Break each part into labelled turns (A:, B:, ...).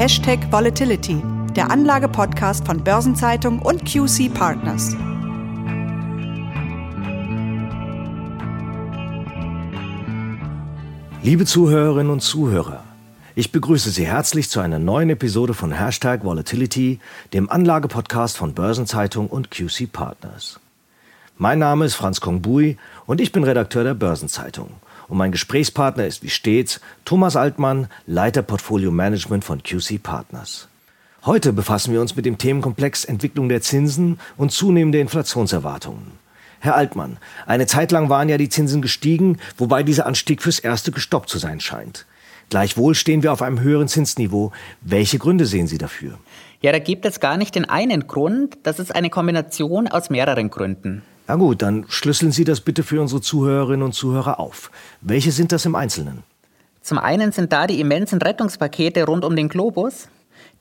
A: Hashtag Volatility, der Anlage-Podcast von Börsenzeitung und QC Partners.
B: Liebe Zuhörerinnen und Zuhörer, ich begrüße Sie herzlich zu einer neuen Episode von Hashtag Volatility, dem Anlagepodcast von Börsenzeitung und QC Partners. Mein Name ist Franz Kongbui und ich bin Redakteur der Börsenzeitung. Und mein Gesprächspartner ist wie stets Thomas Altmann, Leiter Portfolio Management von QC Partners. Heute befassen wir uns mit dem Themenkomplex Entwicklung der Zinsen und zunehmende Inflationserwartungen. Herr Altmann, eine Zeit lang waren ja die Zinsen gestiegen, wobei dieser Anstieg fürs Erste gestoppt zu sein scheint. Gleichwohl stehen wir auf einem höheren Zinsniveau. Welche Gründe sehen Sie dafür?
C: Ja, da gibt es gar nicht den einen Grund, das ist eine Kombination aus mehreren Gründen.
B: Na gut, dann schlüsseln Sie das bitte für unsere Zuhörerinnen und Zuhörer auf. Welche sind das im Einzelnen?
C: Zum einen sind da die immensen Rettungspakete rund um den Globus.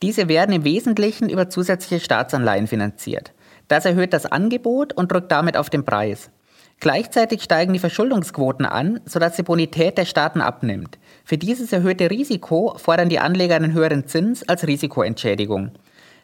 C: Diese werden im Wesentlichen über zusätzliche Staatsanleihen finanziert. Das erhöht das Angebot und drückt damit auf den Preis. Gleichzeitig steigen die Verschuldungsquoten an, sodass die Bonität der Staaten abnimmt. Für dieses erhöhte Risiko fordern die Anleger einen höheren Zins als Risikoentschädigung.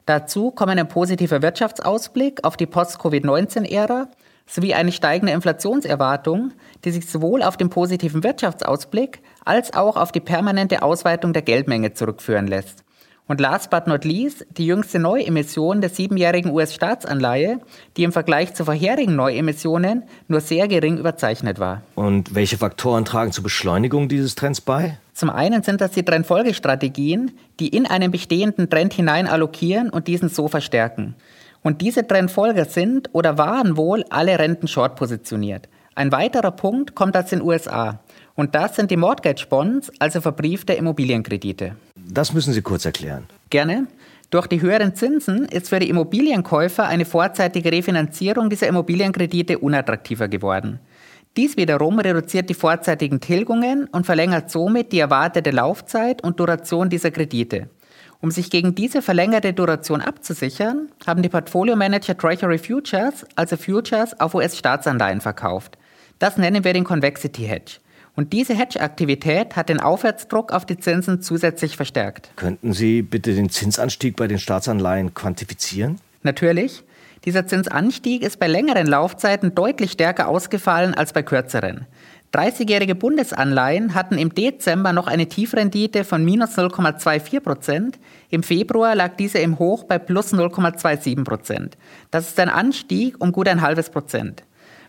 C: Dazu kommen ein positiver Wirtschaftsausblick auf die Post-Covid-19-Ära sowie eine steigende Inflationserwartung, die sich sowohl auf den positiven Wirtschaftsausblick als auch auf die permanente Ausweitung der Geldmenge zurückführen lässt. Und last but not least die jüngste Neuemission der siebenjährigen US-Staatsanleihe, die im Vergleich zu vorherigen Neuemissionen nur sehr gering überzeichnet war.
B: Und welche Faktoren tragen zur Beschleunigung dieses Trends bei?
C: Zum einen sind das die Trendfolgestrategien, die in einen bestehenden Trend hinein allokieren und diesen so verstärken. Und diese Trendfolger sind oder waren wohl alle Renten short positioniert. Ein weiterer Punkt kommt aus den USA. Und das sind die Mortgage Bonds, also verbriefte Immobilienkredite.
B: Das müssen Sie kurz erklären.
C: Gerne. Durch die höheren Zinsen ist für die Immobilienkäufer eine vorzeitige Refinanzierung dieser Immobilienkredite unattraktiver geworden. Dies wiederum reduziert die vorzeitigen Tilgungen und verlängert somit die erwartete Laufzeit und Duration dieser Kredite. Um sich gegen diese verlängerte Duration abzusichern, haben die Portfolio-Manager Treasury Futures, also Futures auf US-Staatsanleihen verkauft. Das nennen wir den Convexity Hedge. Und diese Hedge-Aktivität hat den Aufwärtsdruck auf die Zinsen zusätzlich verstärkt.
B: Könnten Sie bitte den Zinsanstieg bei den Staatsanleihen quantifizieren?
C: Natürlich. Dieser Zinsanstieg ist bei längeren Laufzeiten deutlich stärker ausgefallen als bei kürzeren. 30-jährige Bundesanleihen hatten im Dezember noch eine Tiefrendite von minus 0,24 Prozent. Im Februar lag diese im Hoch bei plus 0,27 Prozent. Das ist ein Anstieg um gut ein halbes Prozent.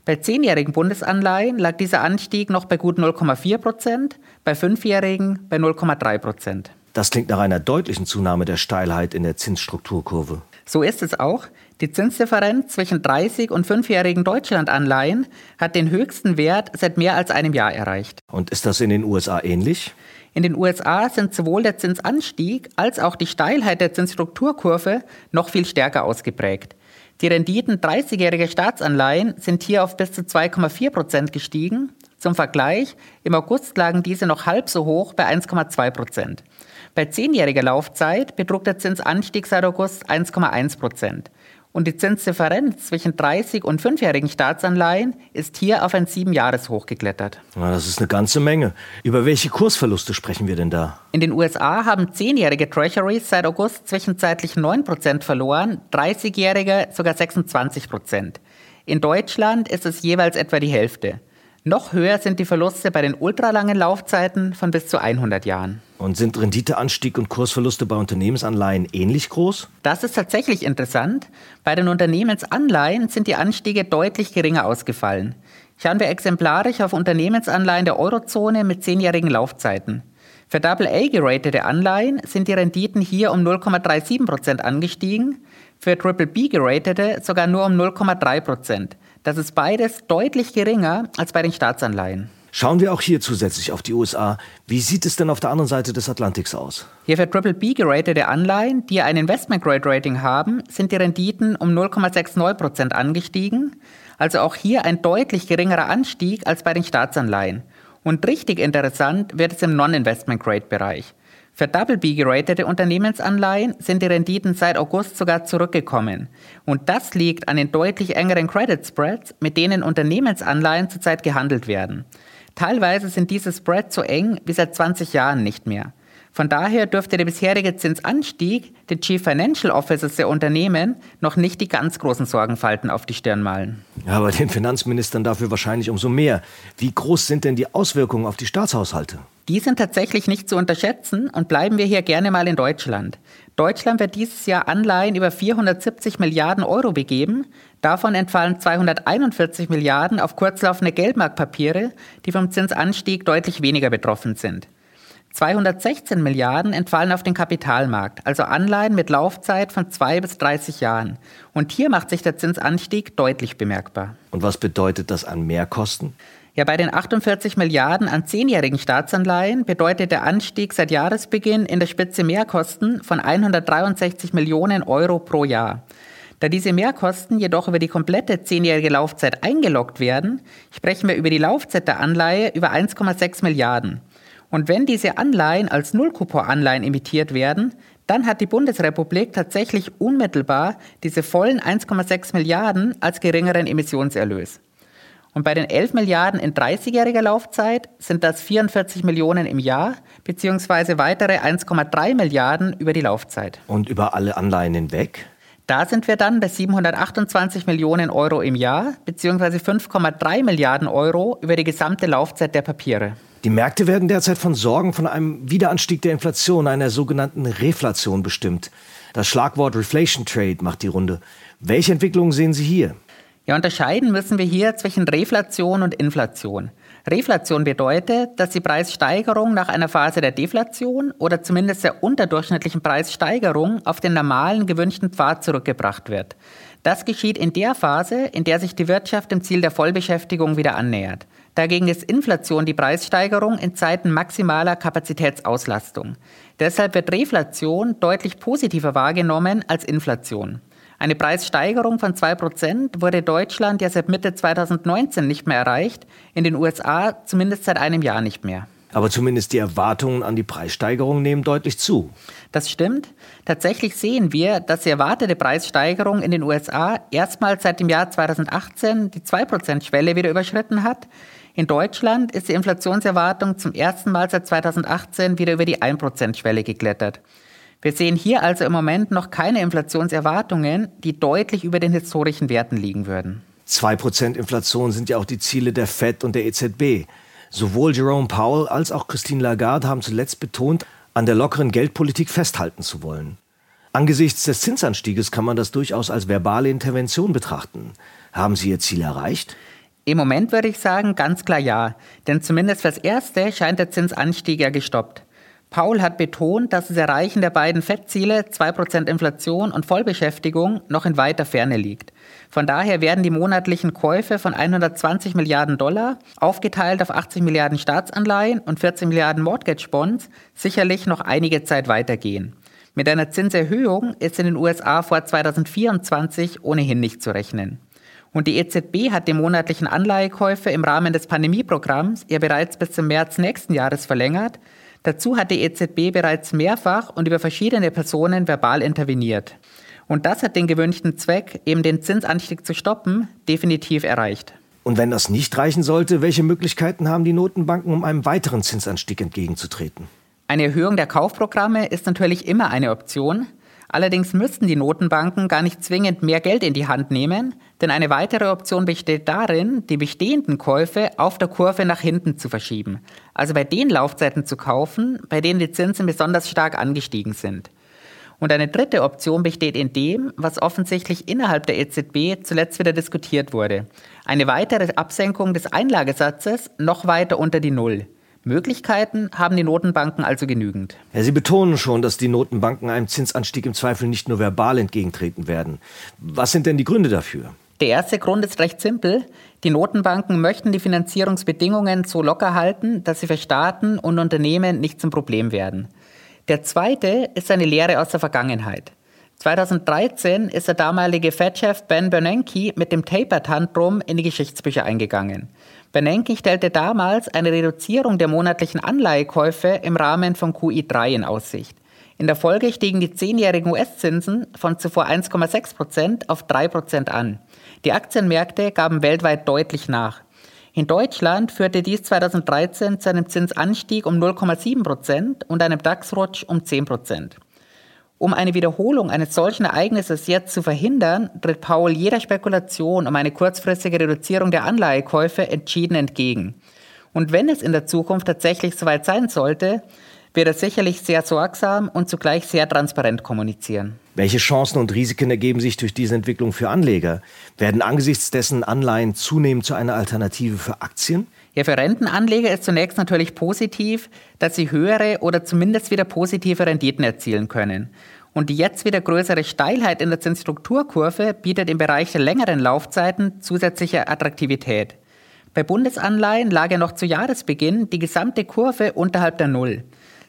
C: Bei zehnjährigen Bundesanleihen lag dieser Anstieg noch bei gut 0,4 Prozent, bei fünfjährigen bei 0,3 Prozent.
B: Das klingt nach einer deutlichen Zunahme der Steilheit in der Zinsstrukturkurve.
C: So ist es auch. Die Zinsdifferenz zwischen 30 und 5-jährigen Deutschlandanleihen hat den höchsten Wert seit mehr als einem Jahr erreicht.
B: Und ist das in den USA ähnlich?
C: In den USA sind sowohl der Zinsanstieg als auch die Steilheit der Zinsstrukturkurve noch viel stärker ausgeprägt. Die Renditen 30-jähriger Staatsanleihen sind hier auf bis zu 2,4 Prozent gestiegen. Zum Vergleich, im August lagen diese noch halb so hoch bei 1,2 Prozent. Bei 10-jähriger Laufzeit betrug der Zinsanstieg seit August 1,1 Prozent. Und die Zinsdifferenz zwischen 30 und 5-jährigen Staatsanleihen ist hier auf ein 7-Jahres-Hoch geklettert.
B: Ja, das ist eine ganze Menge. Über welche Kursverluste sprechen wir denn da?
C: In den USA haben 10-jährige Treasuries seit August zwischenzeitlich 9% verloren, 30-jährige sogar 26%. In Deutschland ist es jeweils etwa die Hälfte. Noch höher sind die Verluste bei den ultralangen Laufzeiten von bis zu 100 Jahren.
B: Und sind Renditeanstieg und Kursverluste bei Unternehmensanleihen ähnlich groß?
C: Das ist tatsächlich interessant. Bei den Unternehmensanleihen sind die Anstiege deutlich geringer ausgefallen. Schauen wir exemplarisch auf Unternehmensanleihen der Eurozone mit zehnjährigen Laufzeiten. Für AA geratete Anleihen sind die Renditen hier um 0,37 Prozent angestiegen, für BBB geratete sogar nur um 0,3 Prozent. Das ist beides deutlich geringer als bei den Staatsanleihen.
B: Schauen wir auch hier zusätzlich auf die USA. Wie sieht es denn auf der anderen Seite des Atlantiks aus?
C: Hier für Triple B geratete Anleihen, die ein Investment Grade Rating haben, sind die Renditen um 0,69 Prozent angestiegen. Also auch hier ein deutlich geringerer Anstieg als bei den Staatsanleihen. Und richtig interessant wird es im Non-Investment Grade Bereich. Für Double B geratete Unternehmensanleihen sind die Renditen seit August sogar zurückgekommen. Und das liegt an den deutlich engeren Credit Spreads, mit denen Unternehmensanleihen zurzeit gehandelt werden. Teilweise sind diese Spreads so eng wie seit 20 Jahren nicht mehr. Von daher dürfte der bisherige Zinsanstieg den Chief Financial Officers der Unternehmen noch nicht die ganz großen Sorgenfalten auf die Stirn malen.
B: Ja, aber den Finanzministern dafür wahrscheinlich umso mehr. Wie groß sind denn die Auswirkungen auf die Staatshaushalte?
C: Die sind tatsächlich nicht zu unterschätzen und bleiben wir hier gerne mal in Deutschland. Deutschland wird dieses Jahr Anleihen über 470 Milliarden Euro begeben. Davon entfallen 241 Milliarden auf kurzlaufende Geldmarktpapiere, die vom Zinsanstieg deutlich weniger betroffen sind. 216 Milliarden entfallen auf den Kapitalmarkt, also Anleihen mit Laufzeit von zwei bis 30 Jahren. Und hier macht sich der Zinsanstieg deutlich bemerkbar.
B: Und was bedeutet das an Mehrkosten?
C: Ja, bei den 48 Milliarden an zehnjährigen Staatsanleihen bedeutet der Anstieg seit Jahresbeginn in der Spitze Mehrkosten von 163 Millionen Euro pro Jahr. Da diese Mehrkosten jedoch über die komplette zehnjährige Laufzeit eingeloggt werden, sprechen wir über die Laufzeit der Anleihe über 1,6 Milliarden. Und wenn diese Anleihen als Nullcoupon-Anleihen emittiert werden, dann hat die Bundesrepublik tatsächlich unmittelbar diese vollen 1,6 Milliarden als geringeren Emissionserlös. Und bei den 11 Milliarden in 30-jähriger Laufzeit sind das 44 Millionen im Jahr beziehungsweise weitere 1,3 Milliarden über die Laufzeit.
B: Und über alle Anleihen hinweg?
C: Da sind wir dann bei 728 Millionen Euro im Jahr beziehungsweise 5,3 Milliarden Euro über die gesamte Laufzeit der Papiere.
B: Die Märkte werden derzeit von Sorgen von einem Wiederanstieg der Inflation, einer sogenannten Reflation bestimmt. Das Schlagwort Reflation Trade macht die Runde. Welche Entwicklungen sehen Sie hier?
C: Ja, unterscheiden müssen wir hier zwischen Reflation und Inflation. Reflation bedeutet, dass die Preissteigerung nach einer Phase der Deflation oder zumindest der unterdurchschnittlichen Preissteigerung auf den normalen gewünschten Pfad zurückgebracht wird. Das geschieht in der Phase, in der sich die Wirtschaft dem Ziel der Vollbeschäftigung wieder annähert. Dagegen ist Inflation die Preissteigerung in Zeiten maximaler Kapazitätsauslastung. Deshalb wird Reflation deutlich positiver wahrgenommen als Inflation. Eine Preissteigerung von 2% wurde Deutschland ja seit Mitte 2019 nicht mehr erreicht, in den USA zumindest seit einem Jahr nicht mehr.
B: Aber zumindest die Erwartungen an die Preissteigerung nehmen deutlich zu.
C: Das stimmt. Tatsächlich sehen wir, dass die erwartete Preissteigerung in den USA erstmals seit dem Jahr 2018 die 2%-Schwelle wieder überschritten hat. In Deutschland ist die Inflationserwartung zum ersten Mal seit 2018 wieder über die 1%-Schwelle geklettert. Wir sehen hier also im Moment noch keine Inflationserwartungen, die deutlich über den historischen Werten liegen würden.
B: 2% Inflation sind ja auch die Ziele der Fed und der EZB. Sowohl Jerome Powell als auch Christine Lagarde haben zuletzt betont, an der lockeren Geldpolitik festhalten zu wollen. Angesichts des Zinsanstieges kann man das durchaus als verbale Intervention betrachten. Haben Sie Ihr Ziel erreicht?
C: Im Moment würde ich sagen, ganz klar ja. Denn zumindest fürs Erste scheint der Zinsanstieg ja gestoppt. Paul hat betont, dass das Erreichen der beiden Fettziele, 2% Inflation und Vollbeschäftigung, noch in weiter Ferne liegt. Von daher werden die monatlichen Käufe von 120 Milliarden Dollar, aufgeteilt auf 80 Milliarden Staatsanleihen und 14 Milliarden Mortgage Bonds, sicherlich noch einige Zeit weitergehen. Mit einer Zinserhöhung ist in den USA vor 2024 ohnehin nicht zu rechnen. Und die EZB hat die monatlichen Anleihekäufe im Rahmen des Pandemieprogramms ja bereits bis zum März nächsten Jahres verlängert. Dazu hat die EZB bereits mehrfach und über verschiedene Personen verbal interveniert. Und das hat den gewünschten Zweck, eben den Zinsanstieg zu stoppen, definitiv erreicht.
B: Und wenn das nicht reichen sollte, welche Möglichkeiten haben die Notenbanken, um einem weiteren Zinsanstieg entgegenzutreten?
C: Eine Erhöhung der Kaufprogramme ist natürlich immer eine Option. Allerdings müssten die Notenbanken gar nicht zwingend mehr Geld in die Hand nehmen, denn eine weitere Option besteht darin, die bestehenden Käufe auf der Kurve nach hinten zu verschieben. Also bei den Laufzeiten zu kaufen, bei denen die Zinsen besonders stark angestiegen sind. Und eine dritte Option besteht in dem, was offensichtlich innerhalb der EZB zuletzt wieder diskutiert wurde. Eine weitere Absenkung des Einlagesatzes noch weiter unter die Null. Möglichkeiten haben die Notenbanken also genügend.
B: Ja, Sie betonen schon, dass die Notenbanken einem Zinsanstieg im Zweifel nicht nur verbal entgegentreten werden. Was sind denn die Gründe dafür?
C: Der erste Grund ist recht simpel. Die Notenbanken möchten die Finanzierungsbedingungen so locker halten, dass sie für Staaten und Unternehmen nicht zum Problem werden. Der zweite ist eine Lehre aus der Vergangenheit. 2013 ist der damalige Fed-Chef Ben Bernanke mit dem Taper-Tantrum in die Geschichtsbücher eingegangen. Bernanke stellte damals eine Reduzierung der monatlichen Anleihekäufe im Rahmen von QI3 in Aussicht. In der Folge stiegen die zehnjährigen US-Zinsen von zuvor 1,6 Prozent auf 3 Prozent an. Die Aktienmärkte gaben weltweit deutlich nach. In Deutschland führte dies 2013 zu einem Zinsanstieg um 0,7 Prozent und einem DAX-Rutsch um 10 Prozent. Um eine Wiederholung eines solchen Ereignisses jetzt zu verhindern, tritt Paul jeder Spekulation um eine kurzfristige Reduzierung der Anleihekäufe entschieden entgegen. Und wenn es in der Zukunft tatsächlich soweit sein sollte, wird er sicherlich sehr sorgsam und zugleich sehr transparent kommunizieren.
B: Welche Chancen und Risiken ergeben sich durch diese Entwicklung für Anleger? Werden angesichts dessen Anleihen zunehmend zu einer Alternative für Aktien?
C: Ja, für Rentenanleger ist zunächst natürlich positiv, dass sie höhere oder zumindest wieder positive Renditen erzielen können. Und die jetzt wieder größere Steilheit in der Zinsstrukturkurve bietet im Bereich der längeren Laufzeiten zusätzliche Attraktivität. Bei Bundesanleihen lag ja noch zu Jahresbeginn die gesamte Kurve unterhalb der Null.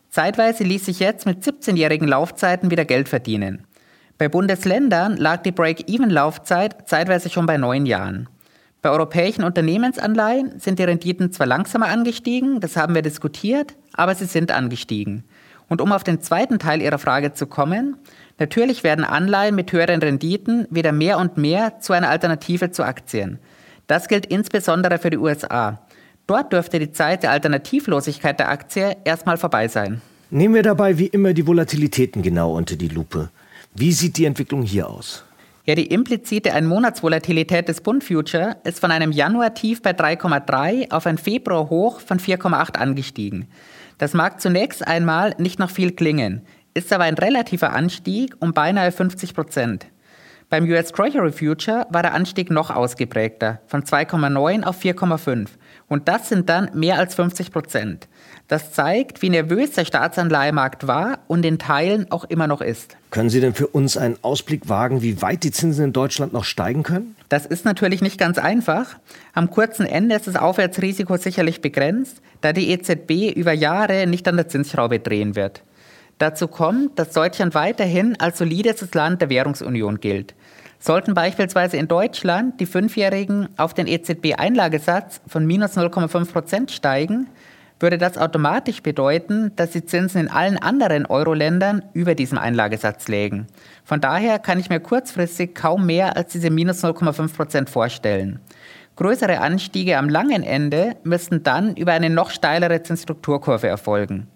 C: Zeitweise ließ sich jetzt mit 17-jährigen Laufzeiten wieder Geld verdienen. Bei Bundesländern lag die Break-Even-Laufzeit zeitweise schon bei neun Jahren. Bei europäischen Unternehmensanleihen sind die Renditen zwar langsamer angestiegen, das haben wir diskutiert, aber sie sind angestiegen. Und um auf den zweiten Teil Ihrer Frage zu kommen, natürlich werden Anleihen mit höheren Renditen wieder mehr und mehr zu einer Alternative zu Aktien. Das gilt insbesondere für die USA. Dort dürfte die Zeit der Alternativlosigkeit der Aktie erstmal vorbei sein.
B: Nehmen wir dabei wie immer die Volatilitäten genau unter die Lupe. Wie sieht die Entwicklung hier aus?
C: Ja, die implizite Einmonatsvolatilität des Bund Future ist von einem Januar-Tief bei 3,3 auf ein Februar-Hoch von 4,8 angestiegen. Das mag zunächst einmal nicht noch viel klingen, ist aber ein relativer Anstieg um beinahe 50 Prozent. Beim US Treasury Future war der Anstieg noch ausgeprägter, von 2,9 auf 4,5. Und das sind dann mehr als 50 Prozent. Das zeigt, wie nervös der Staatsanleihemarkt war und in Teilen auch immer noch ist.
B: Können Sie denn für uns einen Ausblick wagen, wie weit die Zinsen in Deutschland noch steigen können?
C: Das ist natürlich nicht ganz einfach. Am kurzen Ende ist das Aufwärtsrisiko sicherlich begrenzt, da die EZB über Jahre nicht an der Zinsschraube drehen wird. Dazu kommt, dass Deutschland weiterhin als solides Land der Währungsunion gilt. Sollten beispielsweise in Deutschland die Fünfjährigen auf den EZB-Einlagesatz von minus 0,5 Prozent steigen, würde das automatisch bedeuten, dass die Zinsen in allen anderen Euro-Ländern über diesem Einlagesatz lägen. Von daher kann ich mir kurzfristig kaum mehr als diese minus 0,5 Prozent vorstellen. Größere Anstiege am langen Ende müssten dann über eine noch steilere Zinsstrukturkurve erfolgen.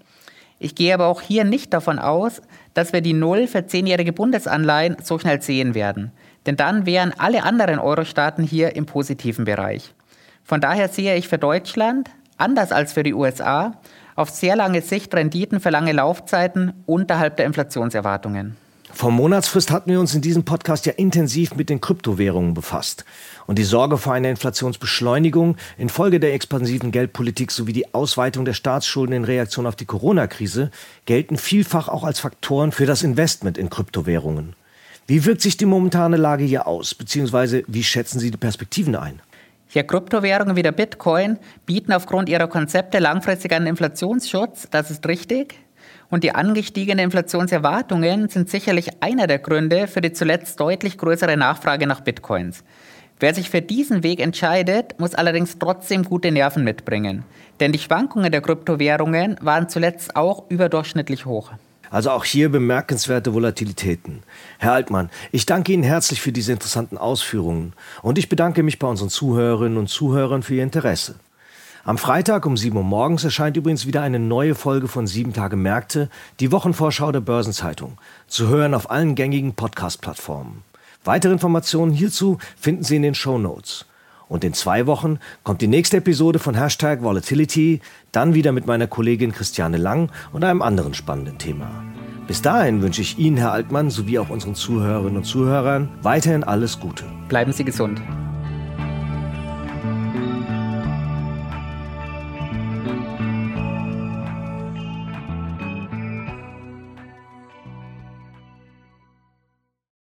C: Ich gehe aber auch hier nicht davon aus, dass wir die Null für zehnjährige Bundesanleihen so schnell sehen werden. Denn dann wären alle anderen Euro-Staaten hier im positiven Bereich. Von daher sehe ich für Deutschland, anders als für die USA, auf sehr lange Sicht Renditen für lange Laufzeiten unterhalb der Inflationserwartungen.
B: Vor Monatsfrist hatten wir uns in diesem Podcast ja intensiv mit den Kryptowährungen befasst. Und die Sorge vor einer Inflationsbeschleunigung infolge der expansiven Geldpolitik sowie die Ausweitung der Staatsschulden in Reaktion auf die Corona-Krise gelten vielfach auch als Faktoren für das Investment in Kryptowährungen. Wie wirkt sich die momentane Lage hier aus, beziehungsweise wie schätzen Sie die Perspektiven ein?
C: Ja, Kryptowährungen wie der Bitcoin bieten aufgrund ihrer Konzepte langfristig einen Inflationsschutz, das ist richtig. Und die angestiegenen Inflationserwartungen sind sicherlich einer der Gründe für die zuletzt deutlich größere Nachfrage nach Bitcoins. Wer sich für diesen Weg entscheidet, muss allerdings trotzdem gute Nerven mitbringen. Denn die Schwankungen der Kryptowährungen waren zuletzt auch überdurchschnittlich hoch.
B: Also auch hier bemerkenswerte Volatilitäten. Herr Altmann, ich danke Ihnen herzlich für diese interessanten Ausführungen und ich bedanke mich bei unseren Zuhörerinnen und Zuhörern für Ihr Interesse. Am Freitag um 7 Uhr morgens erscheint übrigens wieder eine neue Folge von 7 Tage Märkte, die Wochenvorschau der Börsenzeitung, zu hören auf allen gängigen Podcast-Plattformen. Weitere Informationen hierzu finden Sie in den Show Notes. Und in zwei Wochen kommt die nächste Episode von Hashtag Volatility, dann wieder mit meiner Kollegin Christiane Lang und einem anderen spannenden Thema. Bis dahin wünsche ich Ihnen, Herr Altmann, sowie auch unseren Zuhörerinnen und Zuhörern weiterhin alles Gute.
C: Bleiben Sie gesund.